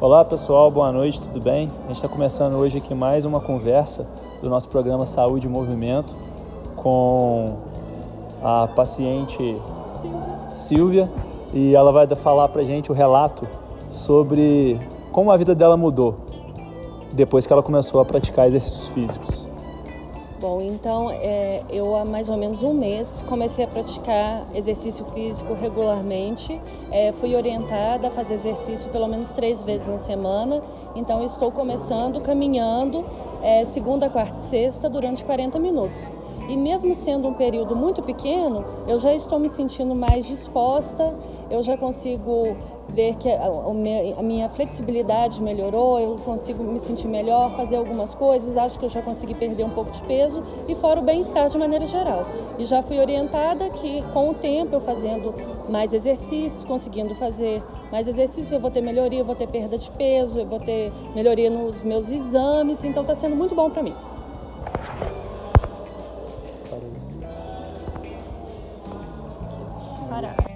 Olá pessoal, boa noite, tudo bem? A gente está começando hoje aqui mais uma conversa do nosso programa Saúde e Movimento com a paciente Silvia, Silvia e ela vai falar para gente o relato sobre como a vida dela mudou depois que ela começou a praticar exercícios físicos. Bom, então é, eu há mais ou menos um mês comecei a praticar exercício físico regularmente. É, fui orientada a fazer exercício pelo menos três vezes na semana. Então estou começando caminhando é, segunda, quarta e sexta durante 40 minutos. E mesmo sendo um período muito pequeno, eu já estou me sentindo mais disposta, eu já consigo ver que a minha flexibilidade melhorou, eu consigo me sentir melhor, fazer algumas coisas, acho que eu já consegui perder um pouco de peso e fora o bem-estar de maneira geral. E já fui orientada que com o tempo eu fazendo mais exercícios, conseguindo fazer mais exercícios, eu vou ter melhoria, eu vou ter perda de peso, eu vou ter melhoria nos meus exames, então está sendo muito bom para mim. Parar.